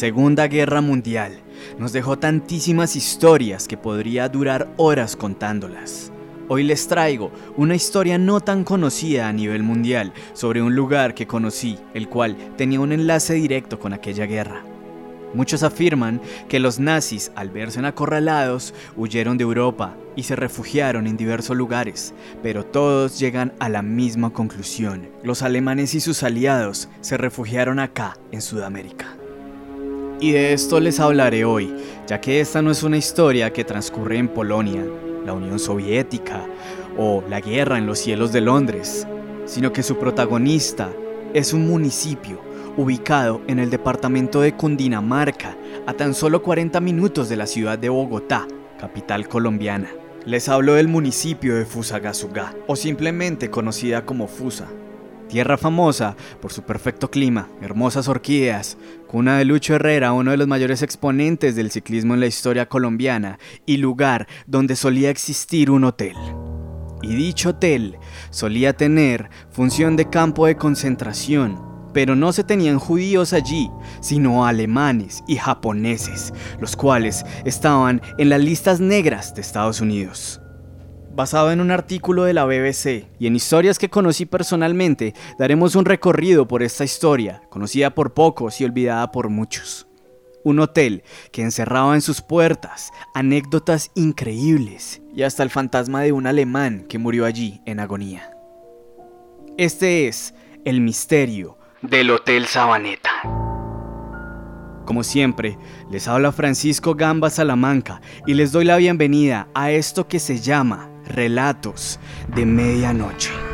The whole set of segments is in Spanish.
Segunda Guerra Mundial nos dejó tantísimas historias que podría durar horas contándolas. Hoy les traigo una historia no tan conocida a nivel mundial sobre un lugar que conocí, el cual tenía un enlace directo con aquella guerra. Muchos afirman que los nazis, al verse acorralados, huyeron de Europa y se refugiaron en diversos lugares, pero todos llegan a la misma conclusión. Los alemanes y sus aliados se refugiaron acá, en Sudamérica. Y de esto les hablaré hoy, ya que esta no es una historia que transcurre en Polonia, la Unión Soviética o la guerra en los cielos de Londres, sino que su protagonista es un municipio ubicado en el departamento de Cundinamarca, a tan solo 40 minutos de la ciudad de Bogotá, capital colombiana. Les hablo del municipio de Fusagasugá, o simplemente conocida como Fusa, Tierra famosa por su perfecto clima, hermosas orquídeas, cuna de Lucho Herrera, uno de los mayores exponentes del ciclismo en la historia colombiana, y lugar donde solía existir un hotel. Y dicho hotel solía tener función de campo de concentración, pero no se tenían judíos allí, sino alemanes y japoneses, los cuales estaban en las listas negras de Estados Unidos. Basado en un artículo de la BBC y en historias que conocí personalmente, daremos un recorrido por esta historia, conocida por pocos y olvidada por muchos. Un hotel que encerraba en sus puertas anécdotas increíbles y hasta el fantasma de un alemán que murió allí en agonía. Este es el misterio del Hotel Sabaneta. Como siempre, les habla Francisco Gamba Salamanca y les doy la bienvenida a esto que se llama Relatos de Medianoche.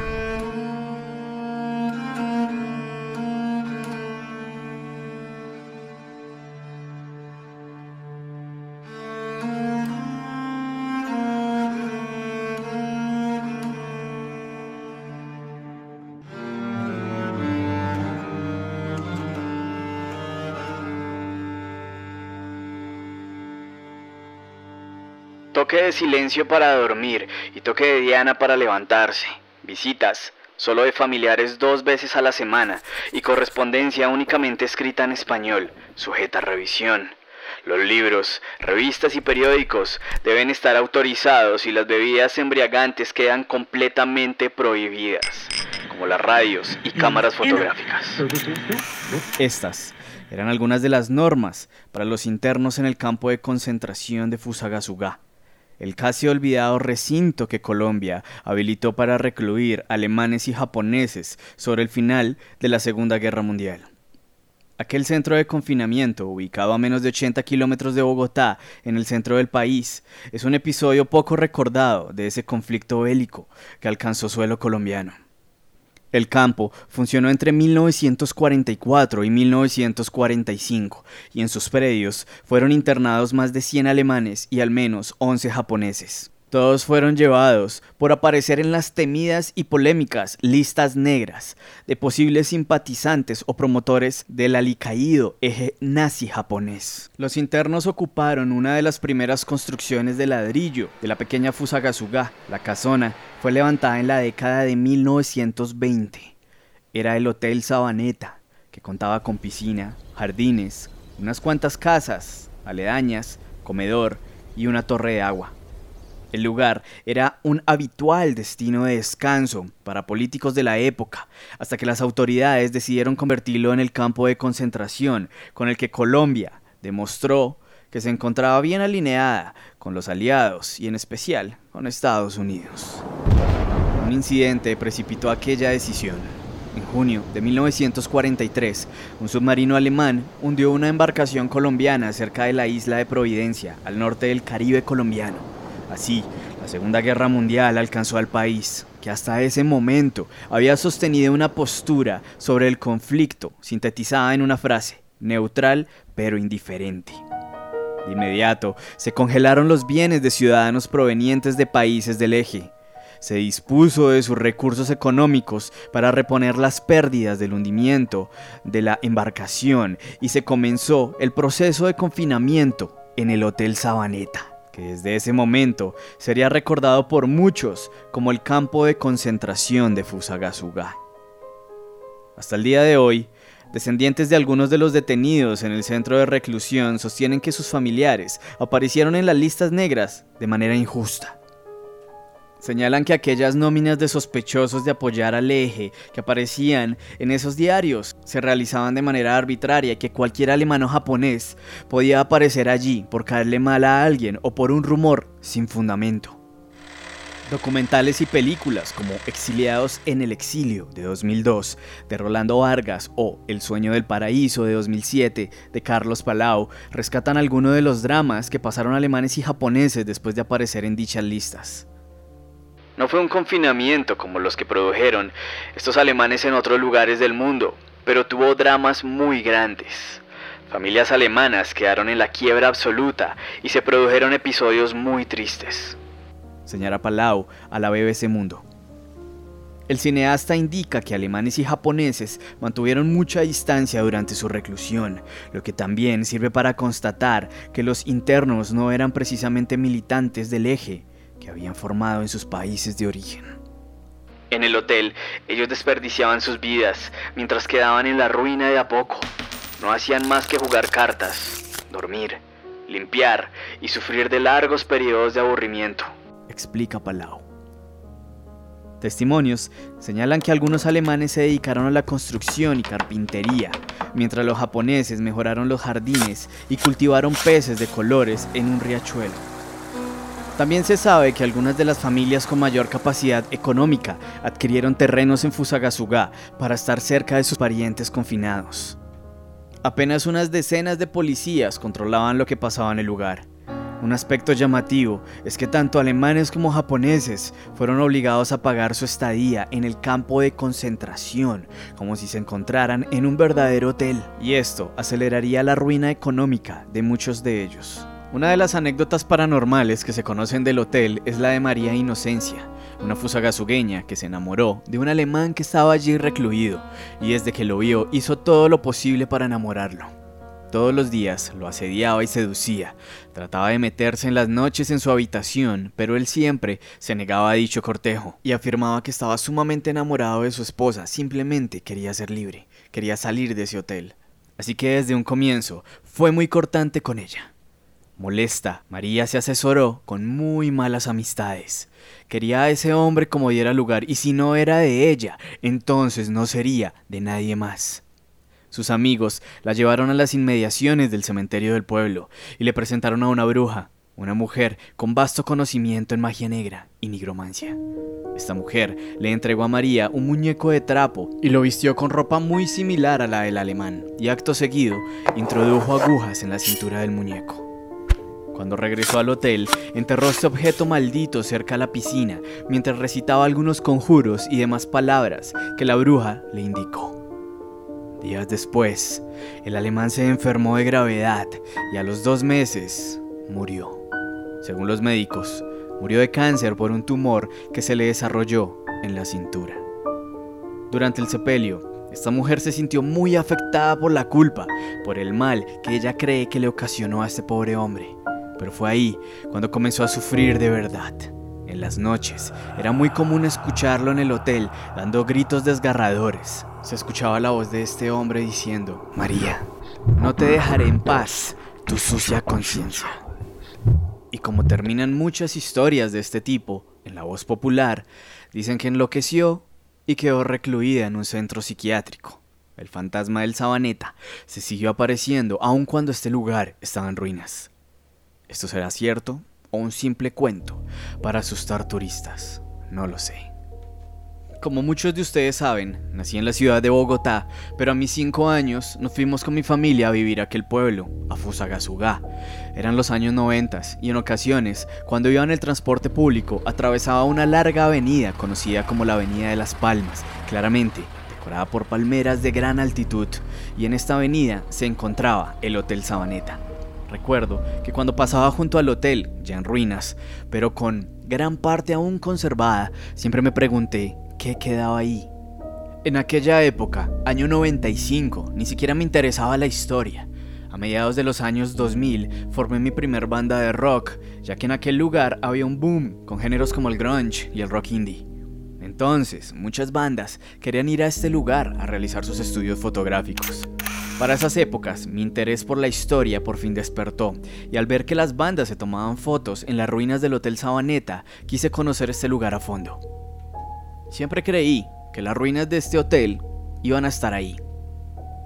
Toque de silencio para dormir y toque de Diana para levantarse. Visitas, solo de familiares dos veces a la semana y correspondencia únicamente escrita en español, sujeta a revisión. Los libros, revistas y periódicos deben estar autorizados y las bebidas embriagantes quedan completamente prohibidas, como las radios y cámaras fotográficas. Estas eran algunas de las normas para los internos en el campo de concentración de Fusagasugá el casi olvidado recinto que Colombia habilitó para recluir alemanes y japoneses sobre el final de la Segunda Guerra Mundial. Aquel centro de confinamiento, ubicado a menos de 80 kilómetros de Bogotá, en el centro del país, es un episodio poco recordado de ese conflicto bélico que alcanzó suelo colombiano. El campo funcionó entre 1944 y 1945 y en sus predios fueron internados más de 100 alemanes y al menos 11 japoneses. Todos fueron llevados por aparecer en las temidas y polémicas listas negras de posibles simpatizantes o promotores del alicaído eje nazi japonés. Los internos ocuparon una de las primeras construcciones de ladrillo de la pequeña Fusagasuga. La casona fue levantada en la década de 1920. Era el Hotel Sabaneta, que contaba con piscina, jardines, unas cuantas casas, aledañas, comedor y una torre de agua. El lugar era un habitual destino de descanso para políticos de la época, hasta que las autoridades decidieron convertirlo en el campo de concentración con el que Colombia demostró que se encontraba bien alineada con los aliados y en especial con Estados Unidos. Un incidente precipitó aquella decisión. En junio de 1943, un submarino alemán hundió una embarcación colombiana cerca de la isla de Providencia, al norte del Caribe colombiano. Así, la Segunda Guerra Mundial alcanzó al país, que hasta ese momento había sostenido una postura sobre el conflicto sintetizada en una frase, neutral pero indiferente. De inmediato, se congelaron los bienes de ciudadanos provenientes de países del eje. Se dispuso de sus recursos económicos para reponer las pérdidas del hundimiento de la embarcación y se comenzó el proceso de confinamiento en el Hotel Sabaneta que desde ese momento sería recordado por muchos como el campo de concentración de Fusagasugá. Hasta el día de hoy, Descendientes de algunos de los detenidos en el centro de reclusión sostienen que sus familiares aparecieron en las listas negras de manera injusta. Señalan que aquellas nóminas de sospechosos de apoyar al eje que aparecían en esos diarios se realizaban de manera arbitraria y que cualquier alemán o japonés podía aparecer allí por caerle mal a alguien o por un rumor sin fundamento. Documentales y películas como Exiliados en el Exilio de 2002 de Rolando Vargas o El Sueño del Paraíso de 2007 de Carlos Palau rescatan algunos de los dramas que pasaron alemanes y japoneses después de aparecer en dichas listas. No fue un confinamiento como los que produjeron estos alemanes en otros lugares del mundo, pero tuvo dramas muy grandes. Familias alemanas quedaron en la quiebra absoluta y se produjeron episodios muy tristes señala Palau a la BBC Mundo. El cineasta indica que alemanes y japoneses mantuvieron mucha distancia durante su reclusión, lo que también sirve para constatar que los internos no eran precisamente militantes del eje que habían formado en sus países de origen. En el hotel, ellos desperdiciaban sus vidas mientras quedaban en la ruina de a poco. No hacían más que jugar cartas, dormir, limpiar y sufrir de largos periodos de aburrimiento explica Palau. Testimonios señalan que algunos alemanes se dedicaron a la construcción y carpintería, mientras los japoneses mejoraron los jardines y cultivaron peces de colores en un riachuelo. También se sabe que algunas de las familias con mayor capacidad económica adquirieron terrenos en Fusagasuga para estar cerca de sus parientes confinados. Apenas unas decenas de policías controlaban lo que pasaba en el lugar un aspecto llamativo es que tanto alemanes como japoneses fueron obligados a pagar su estadía en el campo de concentración, como si se encontraran en un verdadero hotel, y esto aceleraría la ruina económica de muchos de ellos. Una de las anécdotas paranormales que se conocen del hotel es la de María Inocencia, una fusagasugueña que se enamoró de un alemán que estaba allí recluido y desde que lo vio hizo todo lo posible para enamorarlo. Todos los días lo asediaba y seducía, trataba de meterse en las noches en su habitación, pero él siempre se negaba a dicho cortejo y afirmaba que estaba sumamente enamorado de su esposa, simplemente quería ser libre, quería salir de ese hotel. Así que desde un comienzo fue muy cortante con ella. Molesta, María se asesoró con muy malas amistades. Quería a ese hombre como diera lugar y si no era de ella, entonces no sería de nadie más. Sus amigos la llevaron a las inmediaciones del cementerio del pueblo y le presentaron a una bruja, una mujer con vasto conocimiento en magia negra y nigromancia. Esta mujer le entregó a María un muñeco de trapo y lo vistió con ropa muy similar a la del alemán, y acto seguido introdujo agujas en la cintura del muñeco. Cuando regresó al hotel, enterró este objeto maldito cerca a la piscina mientras recitaba algunos conjuros y demás palabras que la bruja le indicó. Días después, el alemán se enfermó de gravedad y a los dos meses murió. Según los médicos, murió de cáncer por un tumor que se le desarrolló en la cintura. Durante el sepelio, esta mujer se sintió muy afectada por la culpa, por el mal que ella cree que le ocasionó a este pobre hombre. Pero fue ahí cuando comenzó a sufrir de verdad. En las noches era muy común escucharlo en el hotel dando gritos desgarradores. Se escuchaba la voz de este hombre diciendo, María, no te dejaré en paz tu sucia conciencia. Y como terminan muchas historias de este tipo en la voz popular, dicen que enloqueció y quedó recluida en un centro psiquiátrico. El fantasma del Sabaneta se siguió apareciendo aun cuando este lugar estaba en ruinas. ¿Esto será cierto? o un simple cuento para asustar turistas, no lo sé. Como muchos de ustedes saben, nací en la ciudad de Bogotá, pero a mis 5 años nos fuimos con mi familia a vivir a aquel pueblo, a Fusagasugá. Eran los años 90 y en ocasiones, cuando iba en el transporte público, atravesaba una larga avenida conocida como la Avenida de las Palmas, claramente decorada por palmeras de gran altitud, y en esta avenida se encontraba el Hotel Sabaneta. Recuerdo que cuando pasaba junto al hotel, ya en ruinas, pero con gran parte aún conservada, siempre me pregunté qué quedaba ahí. En aquella época, año 95, ni siquiera me interesaba la historia. A mediados de los años 2000 formé mi primer banda de rock, ya que en aquel lugar había un boom con géneros como el grunge y el rock indie. Entonces, muchas bandas querían ir a este lugar a realizar sus estudios fotográficos. Para esas épocas, mi interés por la historia por fin despertó, y al ver que las bandas se tomaban fotos en las ruinas del Hotel Sabaneta, quise conocer este lugar a fondo. Siempre creí que las ruinas de este hotel iban a estar ahí.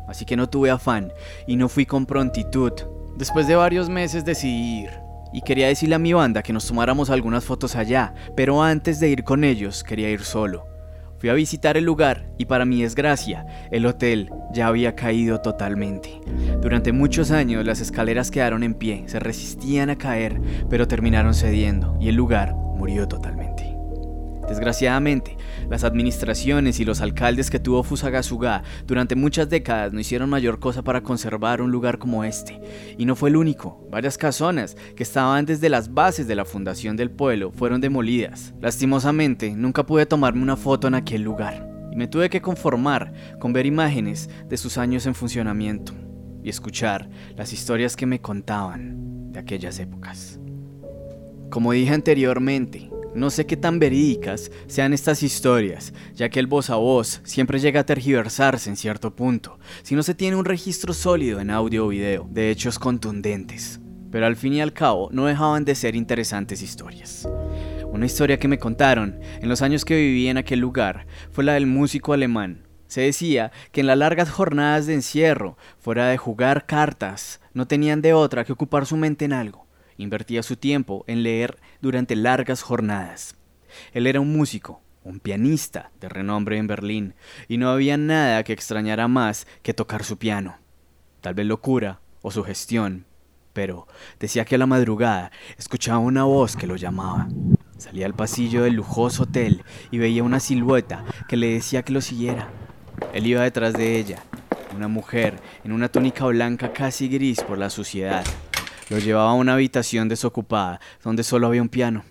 Así que no tuve afán y no fui con prontitud. Después de varios meses decidí ir. Y quería decirle a mi banda que nos tomáramos algunas fotos allá, pero antes de ir con ellos quería ir solo. Fui a visitar el lugar y para mi desgracia, el hotel ya había caído totalmente. Durante muchos años las escaleras quedaron en pie, se resistían a caer, pero terminaron cediendo y el lugar murió totalmente. Desgraciadamente, las administraciones y los alcaldes que tuvo Fusagasugá durante muchas décadas no hicieron mayor cosa para conservar un lugar como este. Y no fue el único. Varias casonas que estaban desde las bases de la fundación del pueblo fueron demolidas. Lastimosamente, nunca pude tomarme una foto en aquel lugar. Y me tuve que conformar con ver imágenes de sus años en funcionamiento y escuchar las historias que me contaban de aquellas épocas. Como dije anteriormente, no sé qué tan verídicas sean estas historias, ya que el voz a voz siempre llega a tergiversarse en cierto punto, si no se tiene un registro sólido en audio o video de hechos contundentes. Pero al fin y al cabo no dejaban de ser interesantes historias. Una historia que me contaron en los años que viví en aquel lugar fue la del músico alemán. Se decía que en las largas jornadas de encierro, fuera de jugar cartas, no tenían de otra que ocupar su mente en algo Invertía su tiempo en leer durante largas jornadas. Él era un músico, un pianista de renombre en Berlín, y no había nada que extrañara más que tocar su piano. Tal vez locura o sugestión, pero decía que a la madrugada escuchaba una voz que lo llamaba. Salía al pasillo del lujoso hotel y veía una silueta que le decía que lo siguiera. Él iba detrás de ella, una mujer en una túnica blanca casi gris por la suciedad. Lo llevaba a una habitación desocupada donde solo había un piano.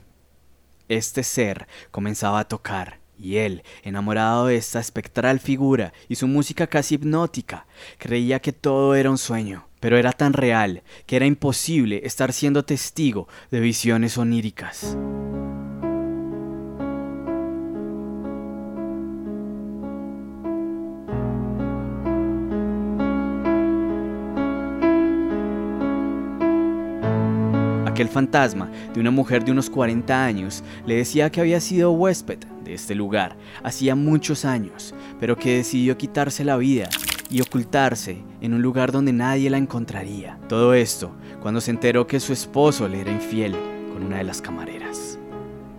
Este ser comenzaba a tocar y él, enamorado de esta espectral figura y su música casi hipnótica, creía que todo era un sueño, pero era tan real que era imposible estar siendo testigo de visiones oníricas. El fantasma de una mujer de unos 40 años le decía que había sido huésped de este lugar hacía muchos años, pero que decidió quitarse la vida y ocultarse en un lugar donde nadie la encontraría. Todo esto cuando se enteró que su esposo le era infiel con una de las camareras.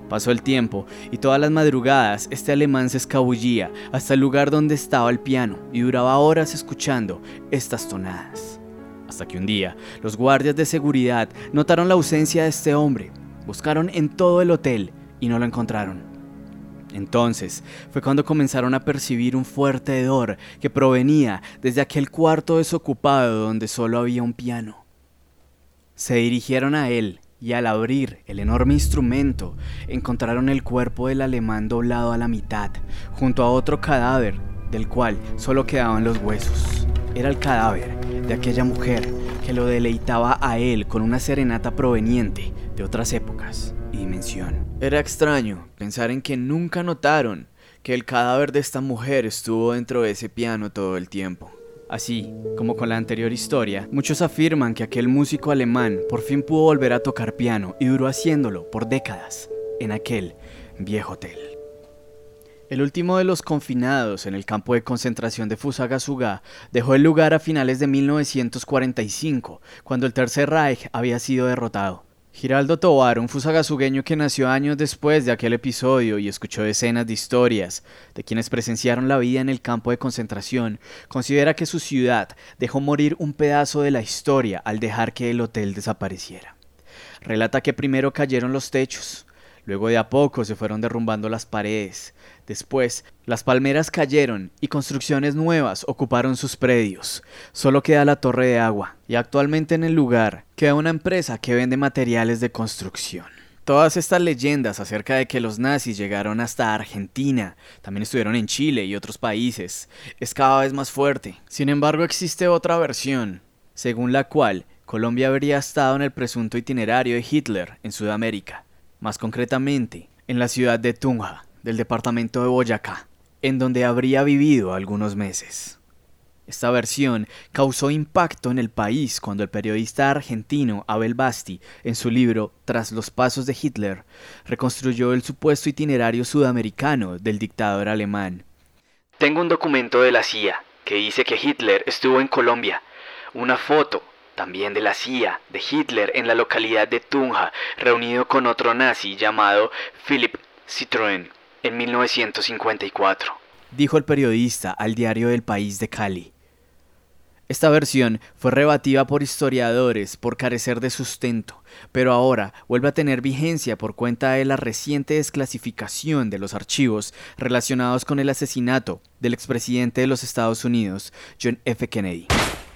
Pasó el tiempo y todas las madrugadas este alemán se escabullía hasta el lugar donde estaba el piano y duraba horas escuchando estas tonadas hasta que un día los guardias de seguridad notaron la ausencia de este hombre, buscaron en todo el hotel y no lo encontraron. Entonces fue cuando comenzaron a percibir un fuerte hedor que provenía desde aquel cuarto desocupado donde solo había un piano. Se dirigieron a él y al abrir el enorme instrumento encontraron el cuerpo del alemán doblado a la mitad, junto a otro cadáver del cual solo quedaban los huesos. Era el cadáver de aquella mujer que lo deleitaba a él con una serenata proveniente de otras épocas y dimensión. Era extraño pensar en que nunca notaron que el cadáver de esta mujer estuvo dentro de ese piano todo el tiempo. Así como con la anterior historia, muchos afirman que aquel músico alemán por fin pudo volver a tocar piano y duró haciéndolo por décadas en aquel viejo hotel. El último de los confinados en el campo de concentración de Fusagasugá dejó el lugar a finales de 1945, cuando el Tercer Reich había sido derrotado. Giraldo Tovar, un fusagasugueño que nació años después de aquel episodio y escuchó decenas de historias de quienes presenciaron la vida en el campo de concentración, considera que su ciudad dejó morir un pedazo de la historia al dejar que el hotel desapareciera. Relata que primero cayeron los techos, luego de a poco se fueron derrumbando las paredes, Después, las palmeras cayeron y construcciones nuevas ocuparon sus predios. Solo queda la torre de agua y actualmente en el lugar queda una empresa que vende materiales de construcción. Todas estas leyendas acerca de que los nazis llegaron hasta Argentina, también estuvieron en Chile y otros países, es cada vez más fuerte. Sin embargo, existe otra versión, según la cual Colombia habría estado en el presunto itinerario de Hitler en Sudamérica, más concretamente en la ciudad de Tunja, del departamento de Boyacá, en donde habría vivido algunos meses. Esta versión causó impacto en el país cuando el periodista argentino Abel Basti, en su libro Tras los pasos de Hitler, reconstruyó el supuesto itinerario sudamericano del dictador alemán. Tengo un documento de la CIA que dice que Hitler estuvo en Colombia, una foto también de la CIA de Hitler en la localidad de Tunja, reunido con otro nazi llamado Philipp Citroën en 1954, dijo el periodista al diario del País de Cali. Esta versión fue rebatida por historiadores por carecer de sustento, pero ahora vuelve a tener vigencia por cuenta de la reciente desclasificación de los archivos relacionados con el asesinato del expresidente de los Estados Unidos, John F. Kennedy.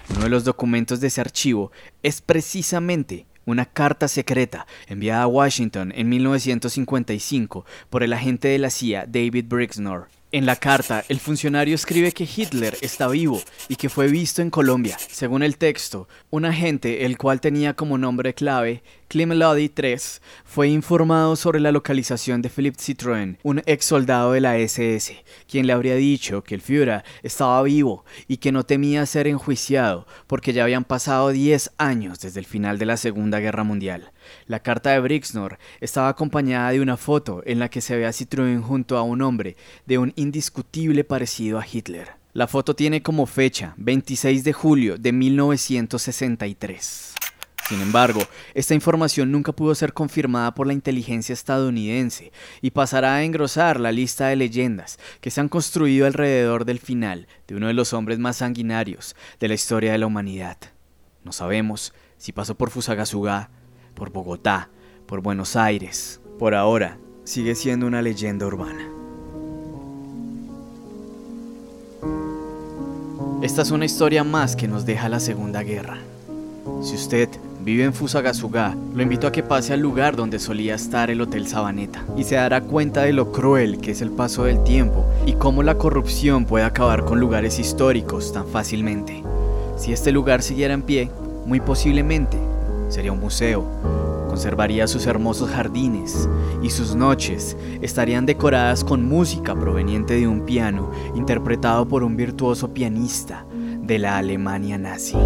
Uno de los documentos de ese archivo es precisamente una carta secreta enviada a Washington en 1955 por el agente de la CIA David Brixnor en la carta, el funcionario escribe que Hitler está vivo y que fue visto en Colombia. Según el texto, un agente, el cual tenía como nombre clave Lodi III, fue informado sobre la localización de Philippe Citroën, un ex soldado de la SS, quien le habría dicho que el Führer estaba vivo y que no temía ser enjuiciado porque ya habían pasado 10 años desde el final de la Segunda Guerra Mundial. La carta de Brixnor estaba acompañada de una foto en la que se ve a Citroën junto a un hombre de un indiscutible parecido a Hitler. La foto tiene como fecha 26 de julio de 1963. Sin embargo, esta información nunca pudo ser confirmada por la inteligencia estadounidense y pasará a engrosar la lista de leyendas que se han construido alrededor del final de uno de los hombres más sanguinarios de la historia de la humanidad. No sabemos si pasó por Fusagasugá, por Bogotá, por Buenos Aires. Por ahora, sigue siendo una leyenda urbana. Esta es una historia más que nos deja la Segunda Guerra. Si usted vive en Fusagasugá, lo invito a que pase al lugar donde solía estar el Hotel Sabaneta y se dará cuenta de lo cruel que es el paso del tiempo y cómo la corrupción puede acabar con lugares históricos tan fácilmente. Si este lugar siguiera en pie, muy posiblemente sería un museo, conservaría sus hermosos jardines y sus noches estarían decoradas con música proveniente de un piano interpretado por un virtuoso pianista de la Alemania nazi.